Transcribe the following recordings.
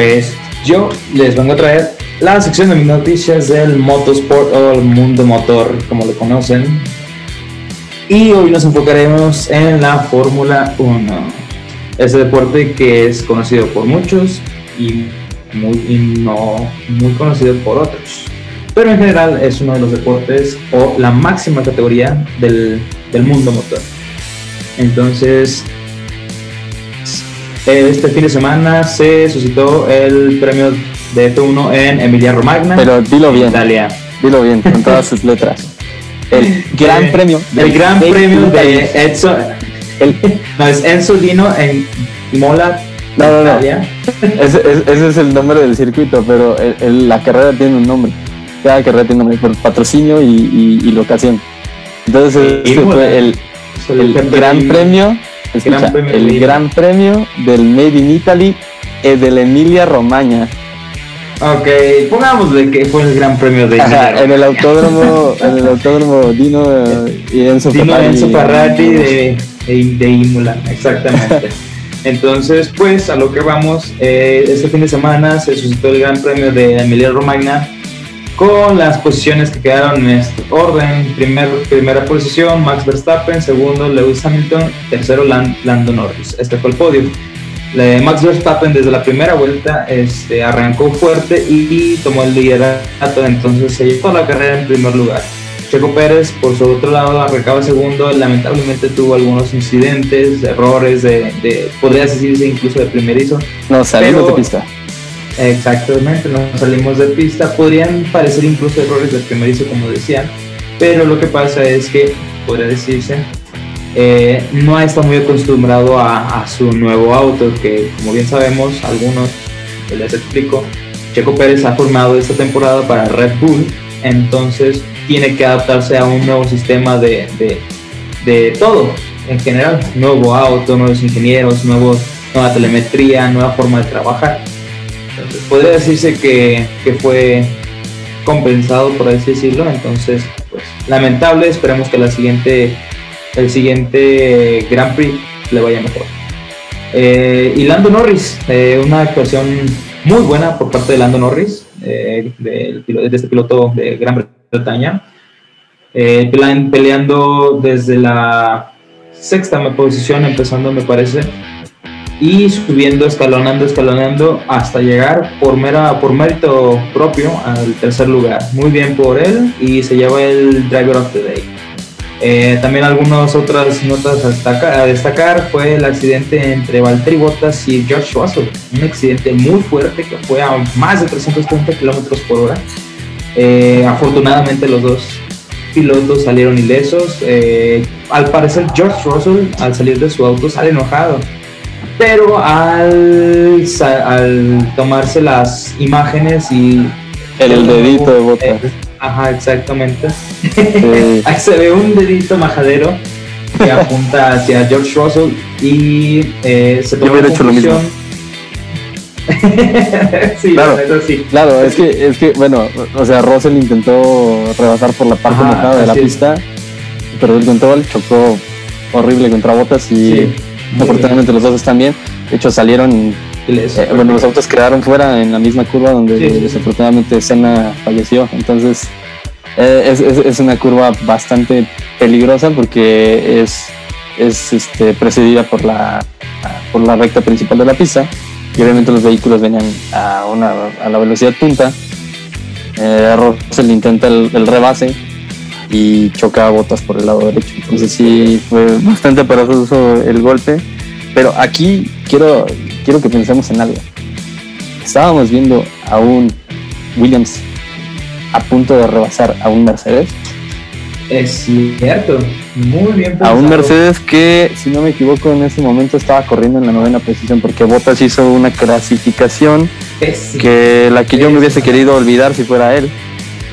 Pues yo les vengo a traer la sección de mis noticias del motosport o el mundo motor, como lo conocen. Y hoy nos enfocaremos en la Fórmula 1. Ese deporte que es conocido por muchos y, muy, y no muy conocido por otros. Pero en general es uno de los deportes o la máxima categoría del, del mundo motor. Entonces, este fin de semana se suscitó el premio de F1 en Emilia Romagna. Pero dilo bien. Italia. Dilo bien, con todas sus letras. El gran Eh, premio. El gran de premio de. Enzo. El- No, es Enzo Dino en Imola, No, no, no. Italia. Ese, es el nombre del circuito, pero el- el- la carrera tiene un nombre. Cada carrera tiene un nombre por patrocinio y, y- y locación. Entonces, este fue el, gran Premio- premio, escucha, Gran Premio de el gran premio del Made in Italy eh, de la Emilia Romagna. Ok, pongámosle que fue el gran premio de Ajá, Emilia en el autódromo, en el autódromo Dino eh, y Enzo Dino Ferrari. Enzo Ferrari de, de, de Imola, exactamente. Entonces, pues a lo que vamos, eh, este fin de semana se suscitó el Gran Premio de Emilia Romagna con las posiciones que quedaron en este orden. Primer, primera posición, Max Verstappen, segundo, Lewis Hamilton, tercero, Lan- Lando Norris. Este fue el podio. Max Verstappen desde la primera vuelta este, arrancó fuerte y, y tomó el liderato, entonces se llevó la carrera en primer lugar. Checo Pérez, por su otro lado, arrancaba segundo. Lamentablemente tuvo algunos incidentes, errores, de, de podría decirse incluso de primerizo. No, salimos Pero- de pista. Exactamente, no salimos de pista. Podrían parecer incluso errores de primerizo, como decían, pero lo que pasa es que, podría decirse, eh, no está muy acostumbrado a, a su nuevo auto, que como bien sabemos, algunos, les explico, Checo Pérez ha formado esta temporada para Red Bull, entonces tiene que adaptarse a un nuevo sistema de, de, de todo en general, nuevo auto, nuevos ingenieros, nuevos, nueva telemetría, nueva forma de trabajar. Podría decirse que, que fue compensado, por así decirlo. Entonces, pues, lamentable. Esperemos que la siguiente, el siguiente Grand Prix le vaya mejor. Eh, y Lando Norris, eh, una actuación muy buena por parte de Lando Norris, eh, pilo- de este piloto de Gran Bretaña. Eh, pelean- peleando desde la sexta posición, empezando, me parece y subiendo, escalonando, escalonando hasta llegar por mera, por mérito propio al tercer lugar. Muy bien por él y se lleva el Driver of the Day. Eh, también algunas otras notas a destacar, fue el accidente entre Valtteri Bottas y George Russell. Un accidente muy fuerte que fue a más de 330 kilómetros por hora. Eh, afortunadamente los dos pilotos salieron ilesos. Eh, al parecer George Russell al salir de su auto sale enojado pero al, al tomarse las imágenes y El dedito de bota. Eh, ajá exactamente Sí. ahí se ve un dedito majadero que apunta hacia George Russell y eh, se tomó hubiera la hecho lo mismo. sí Claro. la neta sí Claro, es que, es que, bueno, o sea, Russell intentó rebasar por la parte mojada de la es. pista, pero el control chocó horrible contra botas y Sí, muy afortunadamente los dos están bien. De hecho, salieron, les- eh, bueno, los autos quedaron fuera en la misma curva donde Sí, sí, sí. desafortunadamente Senna falleció. Entonces, eh, es, es- es una curva bastante peligrosa porque es, es este, precedida por la, por la recta principal de la pista y obviamente los vehículos venían a, una, a la velocidad punta. Eh, Russell intenta el, el rebase y choca a botas por el lado derecho. Entonces sí fue bastante aparatoso el golpe. Pero aquí quiero, quiero que pensemos en algo. Estábamos viendo a un Williams a punto de rebasar a un Mercedes. es cierto muy bien A un pensado. Mercedes que, si no me equivoco, en ese momento estaba corriendo en la novena posición porque Bottas hizo una clasificación que la que yo me hubiese querido olvidar si fuera él.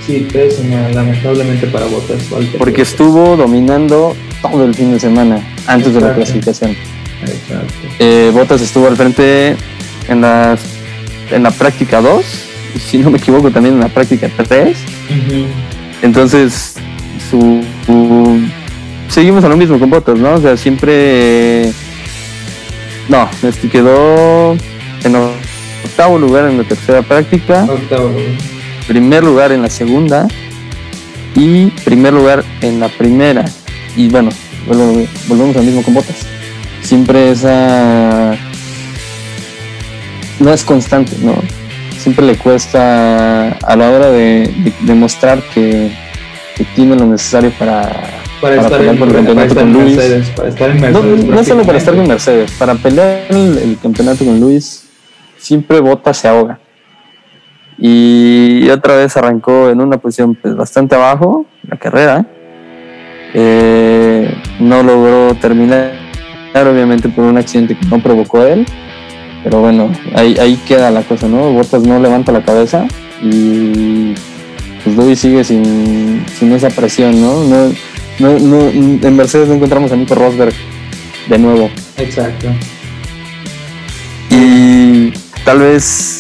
Sí pésima lamentablemente para Valtteri Porque estuvo dominando todo el fin de semana antes de la clasificación. Exacto. Eh, Bottas estuvo al frente en, las, en la práctica 2, y si no me equivoco también en la práctica 3. Ujú. Entonces, su, su- seguimos a lo mismo con Bottas, ¿no? O sea, siempre... No, este quedó en octavo lugar en la tercera práctica, Octavo lugar. Primer lugar en la segunda y primer lugar en la primera. Y bueno, volvemos al mismo con botas. Siempre esa no es constante, ¿no? Siempre le cuesta a la hora de de demostrar que, que tiene lo necesario para, Para, para estar pelear en, por el campeonato con Luis. Mercedes. Para estar en No, Mercedes. no solo para estar con. Mercedes, para pelear el, el campeonato con Luis, siempre Bota se ahoga. Y otra vez arrancó en una posición pues, bastante abajo la carrera. Eh, no logró terminar, obviamente por un accidente que no provocó él. Pero bueno, ahí, ahí queda la cosa, ¿no? Botas no levanta la cabeza y pues Luis sigue sin, sin esa presión, ¿no? No, no, no, en Mercedes no encontramos a Nico Rosberg de nuevo. Exacto. Y tal vez,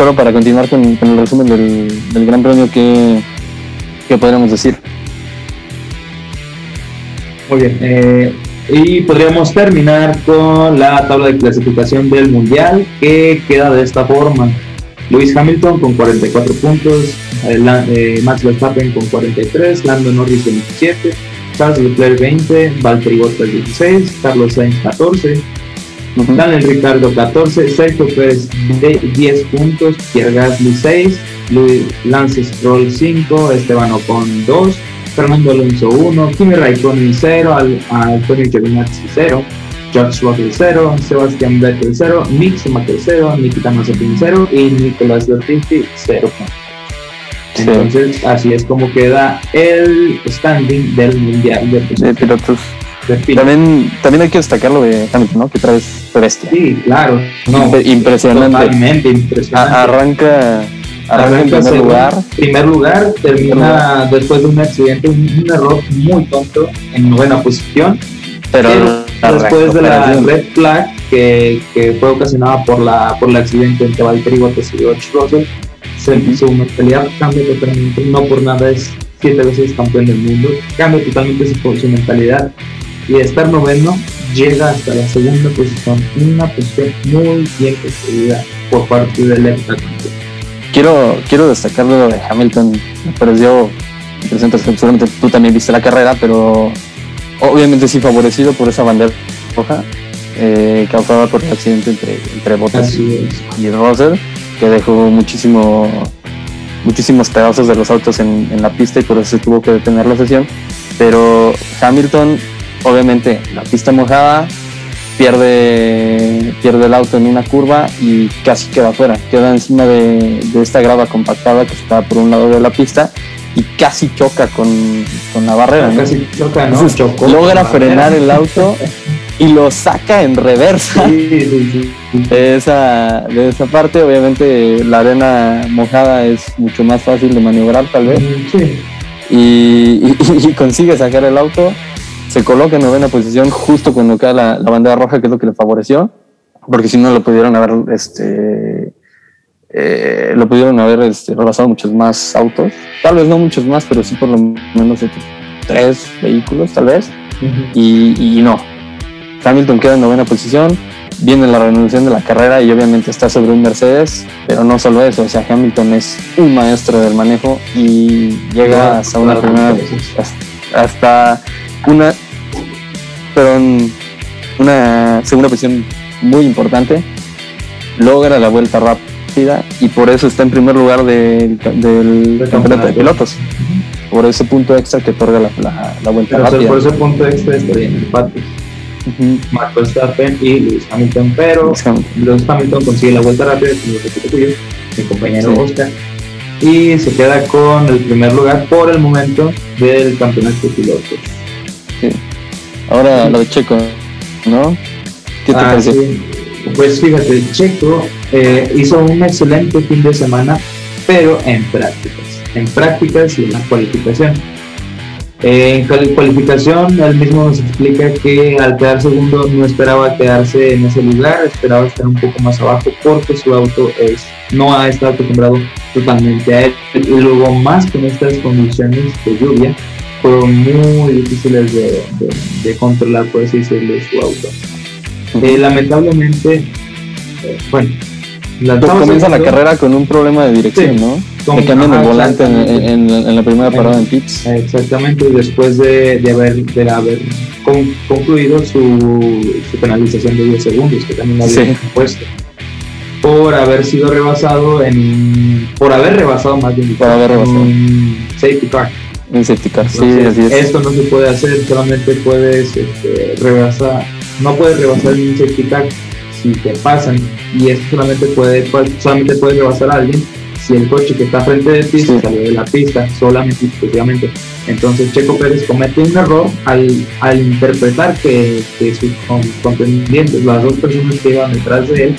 solo para continuar con, el resumen del, Gran Premio, ¿qué, qué podríamos decir? Muy bien. eh, y podríamos terminar con la tabla de clasificación del Mundial, que queda de esta forma. Lewis Hamilton con 44 puntos, eh, Max Verstappen con 43, Lando Norris 27, Charles Leclerc 20, Valtteri Bottas 16, Carlos Sainz 14, Daniel Ricardo 14, Sergio Pérez de 10 puntos, Pierre Gasly 6, Luis Lance Stroll 5, Esteban Ocon 2, Fernando Alonso 1, Kimi Raikkonen 0, Al- Antonio Giovinazzi 0, George Russell 0, Sebastián Vettel 0, Mick Schumacher 0, Nikita Mazepin 0 y Nicolás Latifi 0 puntos. Sí. Entonces, así es como queda el standing del Mundial de, de pilotos. También, también hay que destacar lo de Hamilton, ¿no? Que otra vez fue bestia. Sí, claro. No, Imp- impresionante. Totalmente impresionante. A- arranca, arranca en primer segundo- lugar. Primer lugar, termina después de un accidente, un, un error muy tonto en novena posición. Pero, después de la red flag que, que fue ocasionada por la por el accidente entre Valtteri Bottas y George Russell, se, su mentalidad cambia totalmente. No por nada es siete veces campeón del mundo. Cambia totalmente su, su mentalidad y de estar noveno llega hasta la segunda posición. Una posición muy bien construida por parte del heptacampeón. quiero, quiero destacar lo de Hamilton. Me pareció interesante. Seguramente tú también viste la carrera, pero obviamente sí favorecido por esa bandera roja eh, causada por el accidente entre, entre Bottas y Russell, que dejó muchísimo, muchísimos pedazos de los autos en, en la pista y por eso se tuvo que detener la sesión. Pero Hamilton, obviamente, la pista mojada, pierde, pierde el auto en una curva y casi queda fuera. Queda encima de, de esta grava compactada que está por un lado de la pista y casi choca con, con la barrera. ¿no? Casi choca, ¿no? Entonces, Chocó logra frenar barrera. el auto y lo saca en reversa Sí, sí, sí. de esa, de esa parte. Obviamente la arena mojada es mucho más fácil de maniobrar tal vez Sí. y, y- y consigue sacar el auto. Se coloca en novena posición justo cuando cae la, la bandera roja, que es lo que le favoreció, porque si no lo pudieron haber, este, eh, lo pudieron haber este, rebasado muchos más autos. Tal vez no muchos más, pero sí por lo menos otros tres vehículos, tal vez y, y no. Hamilton queda en novena posición, viene la renovación de la carrera y obviamente está sobre un Mercedes, pero no solo eso, o sea, Hamilton es un maestro del manejo y llega hasta una primera, hasta una, perdón, una segunda posición muy importante, logra la vuelta rápida y por eso está en primer lugar del, del campeonato de pilotos, por ese punto extra que otorga la, la, la vuelta Pero rápida. por ese punto extra estaría en empate. Ujú. Max Verstappen y Lewis Hamilton, pero Lewis Hamilton. Lewis Hamilton consigue la vuelta rápida, como repito tuyo, mi compañero Sí. Oscar, y se queda con el primer lugar por el momento del campeonato de pilotos. Ahora lo de Checo, ¿no? ¿Qué te Ah, parece? sí. Pues fíjate, Checo eh, hizo un excelente fin de semana, pero en prácticas, en prácticas y en la cualificación. Eh, en cualificación, él mismo nos explica que al quedar segundo no esperaba quedarse en ese lugar, esperaba estar un poco más abajo porque su auto es, no ha estado acostumbrado totalmente a él. Y luego más con estas condiciones de lluvia, fueron muy difíciles de, de- de controlar, por así decirlo, su auto. Eh, lamentablemente, eh, bueno, pues comienza la carrera con un problema de dirección, ¿no? que cambian el volante en, la primera parada en pits. Exactamente, después de, de haber, de haber concluido su, su, penalización de 10 segundos, que también había puesto por haber sido rebasado en por haber rebasado más bien por haber rebasado. un safety car un safety car sí así es. esto no se puede hacer solamente puedes este, rebasar no puedes rebasar en un safety car si te pasan y esto solamente puede solamente puedes rebasar a alguien si el coche que está frente de ti se salió de la pista solamente exclusivamente entonces Checo Pérez comete un error al, al interpretar que, que sus contendientes las dos personas que iban detrás de él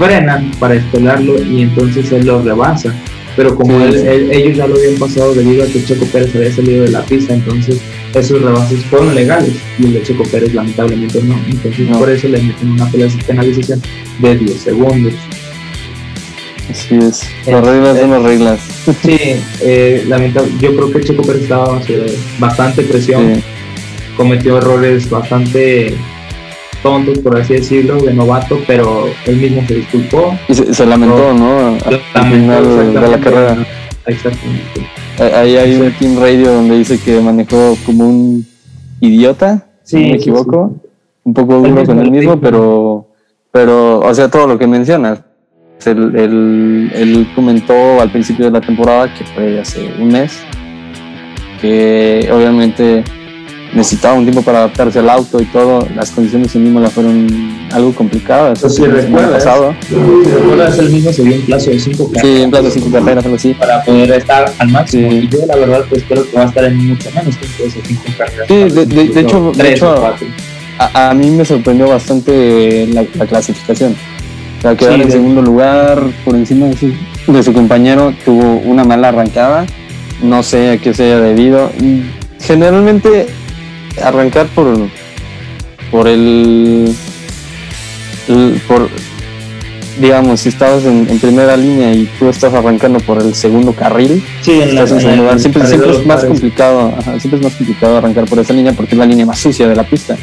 frenan para espelarlo y entonces él lo rebasa. Pero como ellos ya lo habían pasado debido a que Checo Pérez había salido de la pista, entonces esos rebases fueron legales y el de Checo Pérez lamentablemente no. Entonces por eso le meten una penalización de 10 segundos. Así es, las reglas son las reglas. Sí, eh, yo creo que Checo Pérez estaba bajo bastante presión, cometió errores bastante tontos, por así decirlo, de novato, pero él mismo se disculpó. Y se, lamentó, ¿no? Al final de la carrera. Exactamente. Ahí hay un Team Radio donde dice que manejó como un idiota, si no me equivoco. Un poco duro con él mismo, pero, pero, o sea, todo lo que mencionas. Él, él, él comentó al principio de la temporada, que fue hace un mes, que obviamente necesitaba un tiempo para adaptarse al auto y todo. Las condiciones en Imola fueron algo complicadas. Eso sí, recuerdas. Pasado. Si recuerdas, él mismo se dio un plazo de cinco carreras. Sí, un plazo de cinco carreras, algo así. Para poder estar al máximo. Y yo, la verdad, pues espero que va a estar en mucho menos cinco carreras. Sí, de, de, hecho, de hecho a, a, mí me sorprendió bastante la, la clasificación. O sea, quedar en segundo lugar por encima de su, de su compañero, tuvo una mala arrancada. No sé a qué se haya debido. Generalmente arrancar por por el, por digamos si estabas en, primera línea y tú estás arrancando por el segundo carril estás en segundo lugar. Siempre, es más complicado siempre es más complicado arrancar por esa línea porque es la línea más sucia de la pista.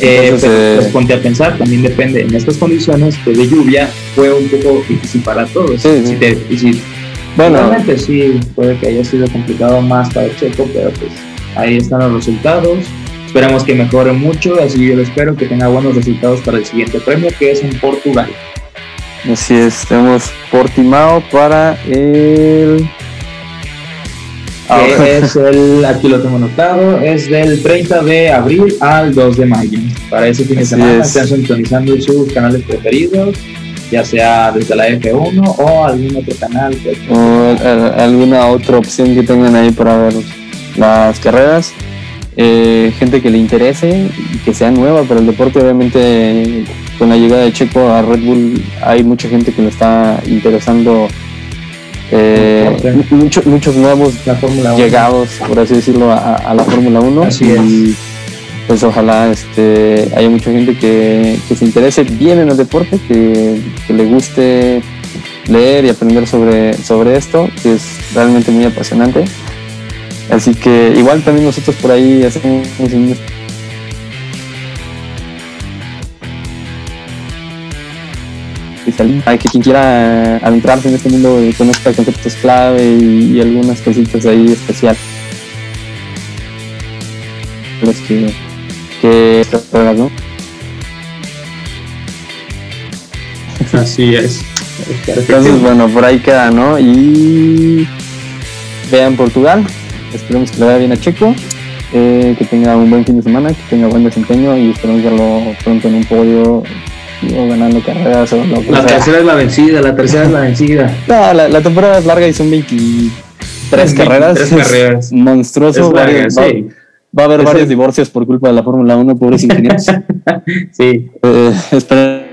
Eh, Entonces, eh, pues, ponte a pensar, también depende. En estas condiciones pues, de lluvia fue un poco difícil para todos. Sí, bueno, realmente sí, puede que haya sido complicado más para Checo, pero pues ahí están los resultados. Esperamos que mejore mucho, así yo lo espero, que tenga buenos resultados para el siguiente premio, que es en Portugal. Así es, tenemos Portimao para el... es el, aquí lo tengo anotado, es del 30 de abril al 2 de mayo. Para ese fin de semana están sintonizando sus canales preferidos, ya sea desde la F1 o algún otro canal. O alguna otra opción que tengan ahí para ver las carreras. Eh, gente que le interese y que sea nueva para el deporte. Obviamente, con la llegada de Checo a Red Bull, hay mucha gente que le está interesando. Eh, muchos nuevos llegados, por así decirlo, a, la Fórmula 1. y pues ojalá este, haya mucha gente que, se interese bien en el deporte, que, que, le guste leer y aprender sobre, sobre esto, que es realmente muy apasionante. Así que igual también nosotros por ahí hacemos un Hay que quien quiera adentrarse en este mundo conozca conceptos clave y, algunas cositas ahí especiales. Los que, que ¿no? Así es. Entonces, bueno, por ahí queda, ¿no? Y vean Portugal, Esperemos que le vaya bien a Checo, eh, que tenga un buen fin de semana, que tenga buen desempeño y esperemos verlo pronto en un podio o ganando carreras o lo La tercera es la vencida, la tercera es la vencida. No, la, temporada es larga y son 23 carreras. carreras. monstruoso. va, a haber varios divorcios por culpa de la Fórmula 1, pobres ingenieros. sí. Eh, Esperemos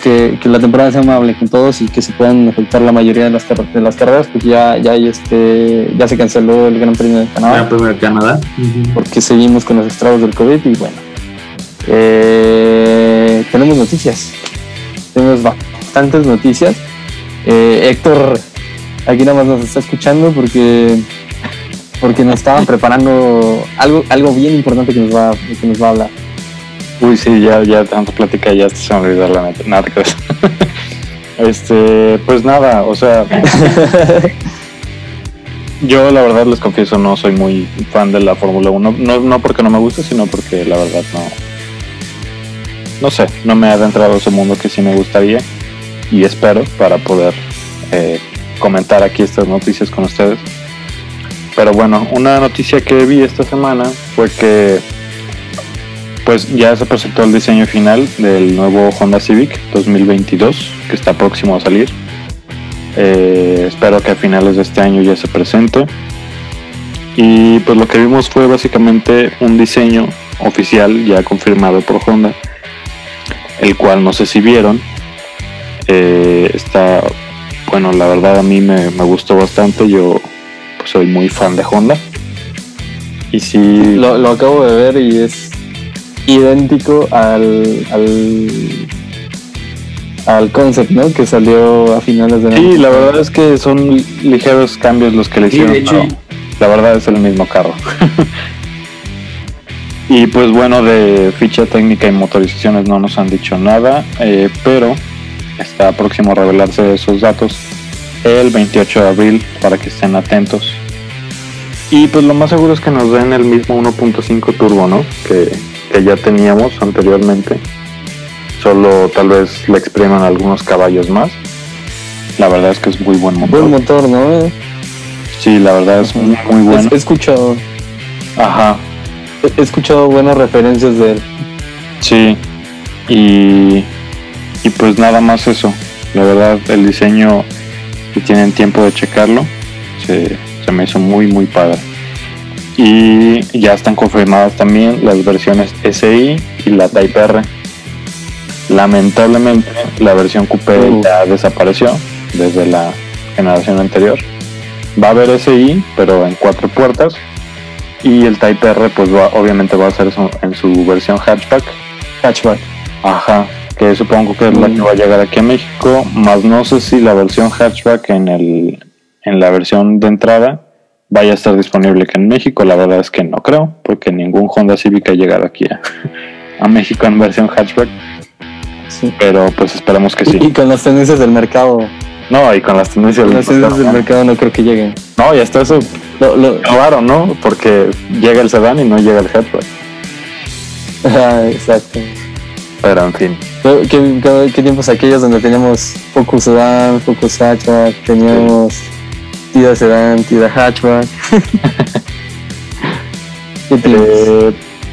que, la temporada sea amable con todos y que se puedan efectuar la mayoría de las, de las carreras, porque ya, ya, este, ya se canceló el Gran Premio de Canadá. Gran Premio de Canadá. Porque seguimos con los estragos del COVID y bueno. Eh, tenemos noticias. Tenemos bastantes noticias. Eh, Héctor aquí nada más nos está escuchando porque porque nos estaban preparando algo, algo bien importante que nos va, que nos va a hablar. Uy, sí, ya, ya tanto plática, ya se me olvidó la neta. Nada que Este, pues nada, o sea, yo la verdad les confieso no soy muy fan de la Fórmula 1, no, no porque no me guste, sino porque la verdad no, no sé, no me ha adentrado ese mundo que sí me gustaría y espero para poder eh, comentar aquí estas noticias con ustedes. Pero bueno, una noticia que vi esta semana fue que pues ya se presentó el diseño final del nuevo Honda Civic 2022 que está próximo a salir. Eh, espero que a finales de este año ya se presente. Y pues lo que vimos fue básicamente un diseño oficial ya confirmado por Honda, el cual no sé si vieron. Eh, está, bueno, la verdad a mí me, gustó bastante. Yo pues, soy muy fan de Honda. Y si Lo, lo acabo de ver y es idéntico al, al, al concept, ¿no? Que salió a finales de Sí, la verdad es que son ligeros cambios los que le Sí, hicieron. de hecho. pero la verdad es el mismo carro. y pues bueno, de ficha técnica y motorizaciones no nos han dicho nada, eh, pero está próximo a revelarse esos datos el 28 de abril para que estén atentos. Y pues lo más seguro es que nos den el mismo 1.5 turbo, ¿no? Que, que ya teníamos anteriormente. Solo tal vez le expriman algunos caballos más. La verdad es que es muy buen motor. Buen motor, ¿no? Sí, la verdad es muy, muy bueno. He, escuchado, Ajá, he escuchado buenas referencias de él. sí. Y, y pues nada más eso. La verdad, el diseño, si tienen tiempo de checarlo, se, se me hizo muy, muy padre. Y ya están confirmadas también las versiones SI y la Type R. Lamentablemente, la versión Coupé Uh. ya desapareció desde la generación anterior. Va a haber SI, pero en cuatro puertas. Y el Type R, pues va, obviamente va a ser su- en su versión hatchback. Hatchback. Ajá, que supongo que es la Mm. que va a llegar aquí a México. Más no sé si la versión hatchback en, el, en la versión de entrada vaya a estar disponible aquí en México. La verdad es que no creo, porque ningún Honda Civic ha llegado aquí a, a México en versión hatchback. Sí. Pero pues esperemos que sí. Y con las tendencias del mercado, No, y con las tendencias con las tendencias del mercado no creo que lleguen. no, y hasta eso Lo, lo- raro, ¿no? Porque llega el sedán y no llega el hatchback. Ah, exacto. Pero en fin. ¿Qué, qué, qué tiempos aquellos donde teníamos Focus Sedan, Focus Hatchback, teníamos Tida Sedan, Tida Hatchback? Eh,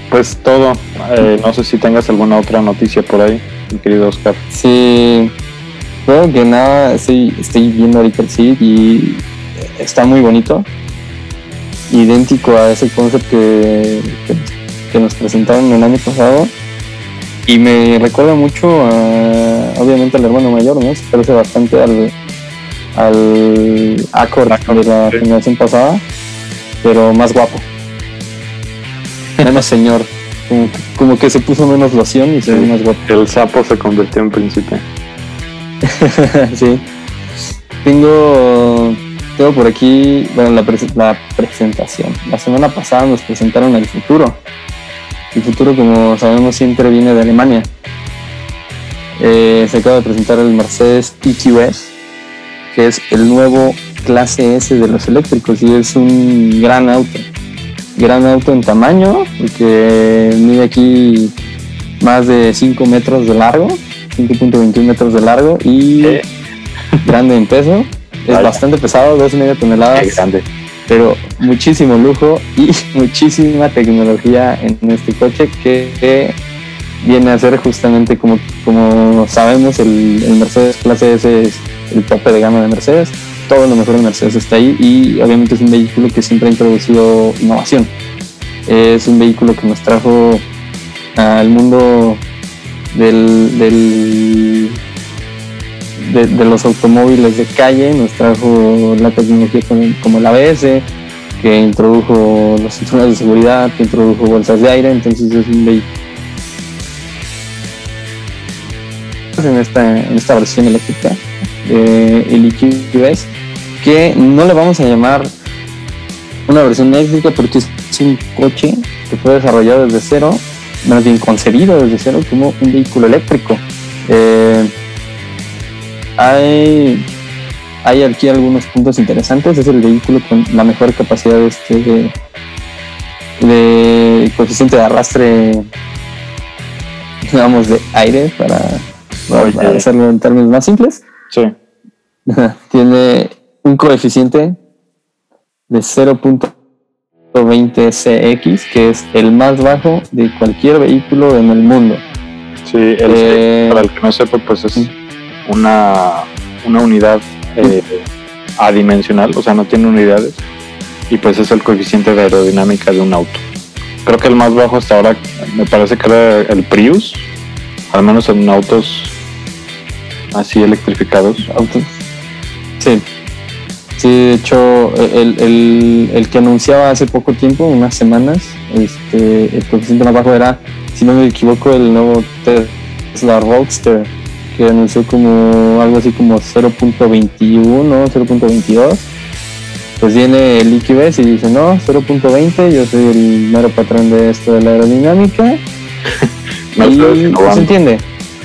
pues todo. Eh, no sé si tengas alguna otra noticia por ahí, mi querido Oscar. Sí, creo que nada, estoy, estoy viendo ahorita el Civic y está muy bonito. Idéntico a ese concept que, que, que nos presentaron el año pasado. Y me recuerda mucho a, obviamente, al hermano mayor, ¿no? Se parece bastante al, al Accord de la generación pasada, pero más guapo. Menos señor. Como, como que se puso menos loción y se ve Sí. más guapo. El sapo se convirtió en príncipe. sí. Tengo, tengo por aquí, bueno, la, pres- la presentación. La semana pasada nos presentaron el futuro. El futuro, como sabemos, siempre viene de Alemania. Eh, se acaba de presentar el Mercedes EQS, que es el nuevo clase S de los eléctricos y es un gran auto. Gran auto en tamaño, porque mide aquí más de 5 metros de largo, 5.21 metros de largo y Eh, grande en peso. Es Vaya. bastante pesado, 2,5 qué toneladas, grande. pero muchísimo lujo y muchísima tecnología en este coche que, que viene a ser justamente como, como sabemos el, el Mercedes clase S es el tope de gama de Mercedes. Todo lo mejor de Mercedes está ahí y obviamente es un vehículo que siempre ha introducido innovación. Es un vehículo que nos trajo al mundo del, del de, los automóviles de calle, nos trajo la tecnología como, como el ABS, que introdujo los cinturones de seguridad, que introdujo bolsas de aire, entonces es un vehículo en esta, en esta versión eléctrica eh, el EQS que no le vamos a llamar una versión eléctrica porque es un coche que fue desarrollado desde cero, más bien concebido desde cero como un vehículo eléctrico. Eh, hay, hay aquí algunos puntos interesantes. Es el vehículo con la mejor capacidad este, de, de coeficiente de arrastre, digamos, de aire para, para hacerlo en términos más simples. Sí. Tiene un coeficiente de 0.20 CX, que es el más bajo de cualquier vehículo en el mundo. Sí, el Eh, para el que no sepa, pues es una, una unidad eh, adimensional, o sea, no tiene unidades, y pues es el coeficiente de aerodinámica de un auto. Creo que el más bajo hasta ahora me parece que era el Prius, al menos en autos así electrificados. autos. Sí. Sí, de hecho, el, el- el que anunciaba hace poco tiempo, unas semanas, este, el coeficiente más bajo era, si no me equivoco, el nuevo Tesla Roadster, que anunció como algo así como 0.21, 0.22. Pues viene el IQS y dice, no, 0.20, yo soy el mero patrón de esto de la aerodinámica. No y se entiende,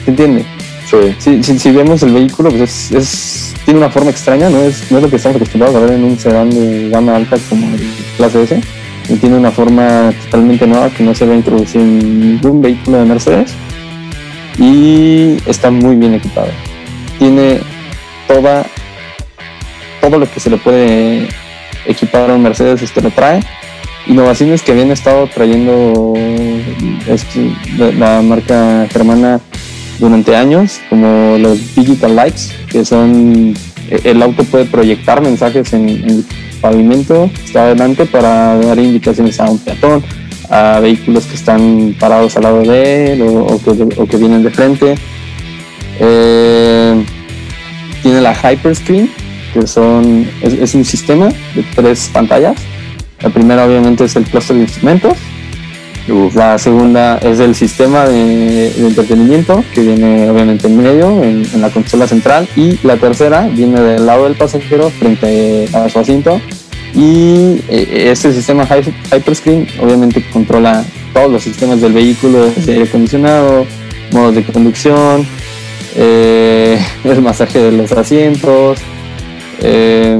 se entiende Sí, si, vemos el vehículo, pues es, tiene una forma extraña, ¿no? Es, no es lo que estamos acostumbrados a ver en un sedán de gama alta como el clase S. Y tiene una forma totalmente nueva que no se va a introducir en ningún vehículo de Mercedes. Y está muy bien equipado. Tiene toda, todo lo que se le puede equipar a un Mercedes, este lo trae. Innovaciones que habían estado trayendo este, la marca germana durante años, como los digital lights, que son el auto puede proyectar mensajes en, el pavimento está adelante para dar indicaciones a un peatón, a vehículos que están parados al lado de él o, que, vienen de frente. Eh, tiene la Hyperscreen, que son, es, es un sistema de tres pantallas. La primera obviamente es el clúster de instrumentos, La segunda es el sistema de, entretenimiento que viene obviamente en medio, en, la consola central. Y la tercera viene del lado del pasajero frente a su asiento. Y eh, este sistema Hy- Hyperscreen obviamente controla todos los sistemas del vehículo, desde aire acondicionado, modos de conducción, eh, el masaje de los asientos, eh,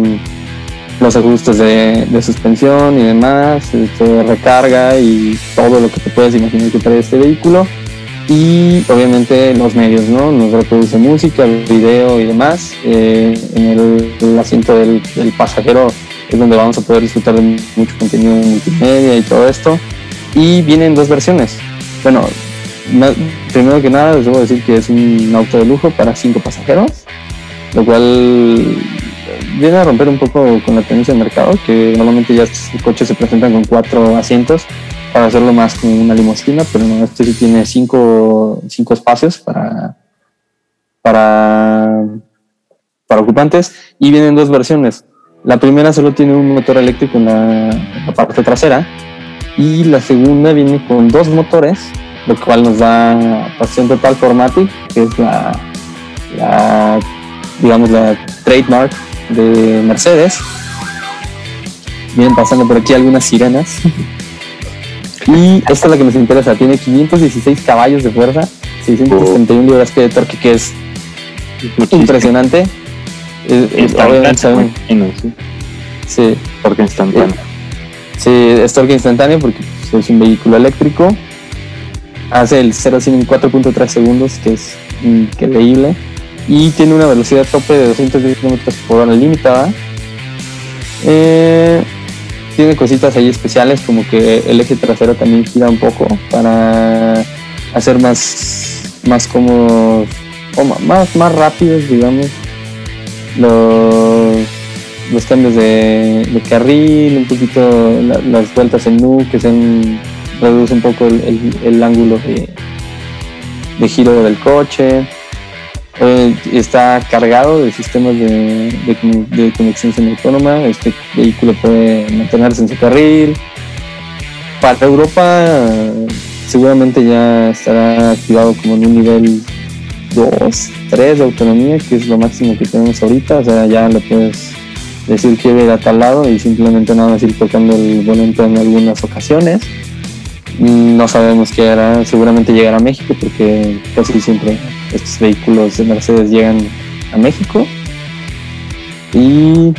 los ajustes de, suspensión y demás, este, recarga y todo lo que te puedes imaginar que trae este vehículo. Y obviamente los medios, ¿no? Nos reproduce música, video y demás. Eh, en el, asiento del, del pasajero es donde vamos a poder disfrutar de mucho contenido multimedia y todo esto. Y vienen dos versiones. Bueno, primero que nada les debo decir que es un auto de lujo para cinco pasajeros, lo cual viene a romper un poco con la tendencia del mercado, que normalmente ya estos coches se presentan con cuatro asientos para hacerlo más como una limusina, pero no, este sí tiene cinco, cinco espacios para, para, para ocupantes y vienen dos versiones. La primera solo tiene un motor eléctrico en la, en la parte trasera y la segunda viene con dos motores, lo cual nos da tracción total Formatic, que es la digamos la trademark de Mercedes. Vienen pasando por aquí algunas sirenas. Y esta es la que nos interesa. Tiene 516 caballos de fuerza, 631 libras de torque, que es muchísimo. impresionante. Eh, eh, obviamente saben- Instantáneo, sí, sí, instantáneo. sí, es torque instantáneo porque pues, es un vehículo eléctrico. Hace el 0 a 100 en 4.3 segundos, que es increíble. Y tiene una velocidad tope de 210 km por hora limitada. Eh, tiene cositas ahí especiales, como que el eje trasero también gira un poco para hacer más, más cómodos, o más, más rápidos, digamos, los, los cambios de, carril, un poquito la- las vueltas en U, que se reduce un poco el, el- el ángulo de, de giro del coche. Eh, está cargado de sistemas de, de, de semiautónoma. Este vehículo puede mantenerse en su carril. Para Europa, seguramente ya estará activado como en un nivel 2, 3 de autonomía, que es lo máximo que tenemos ahorita. O sea, ya le puedes decir quiero ir a tal lado y simplemente nada más ir tocando el volante en algunas ocasiones. Mm, No sabemos qué hará, seguramente llegará a México porque casi siempre estos vehículos de Mercedes llegan a México y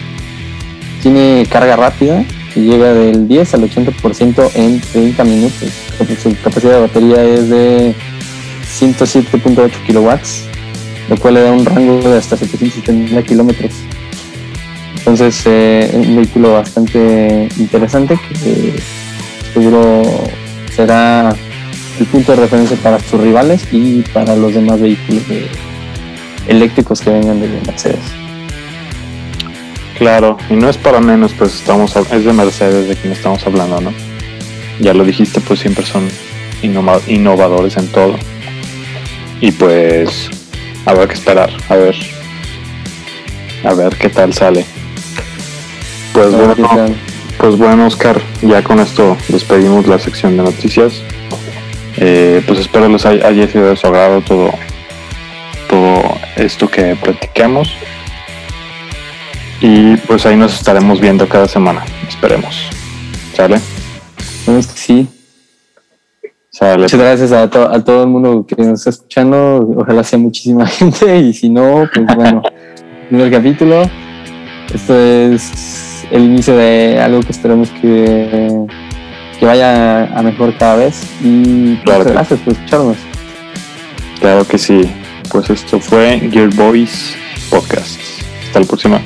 tiene carga rápida que llega del 10 al 80% en 30 minutos. Su capacidad de batería es de 107.8 kilowatts, lo cual le da un rango de hasta 770 kilómetros. Entonces, eh, un vehículo bastante interesante que seguro será el punto de referencia para sus rivales y para los demás vehículos eléctricos que vengan de Mercedes. Claro, y no es para menos, pues estamos es de Mercedes de quien estamos hablando, ¿no? Ya lo dijiste, pues siempre son innovadores en todo. Y pues habrá que esperar, a ver. A ver qué tal sale. Pues bueno, pues bueno, Oscar, ya con esto despedimos la sección de noticias. Eh, pues espero les haya, sido de su agrado todo, todo esto que platicamos. Y pues ahí nos estaremos viendo cada semana, esperemos. ¿Sale? Sí. Sale. Muchas gracias a, a todo el mundo que nos está escuchando. Ojalá sea muchísima gente. Y si no, pues bueno, primer capítulo. Esto es el inicio de algo que esperemos que, que vaya a mejor cada vez. Y claro gracias por escucharnos. Claro que sí. Pues esto fue Gear Boys Podcast. Hasta la próxima.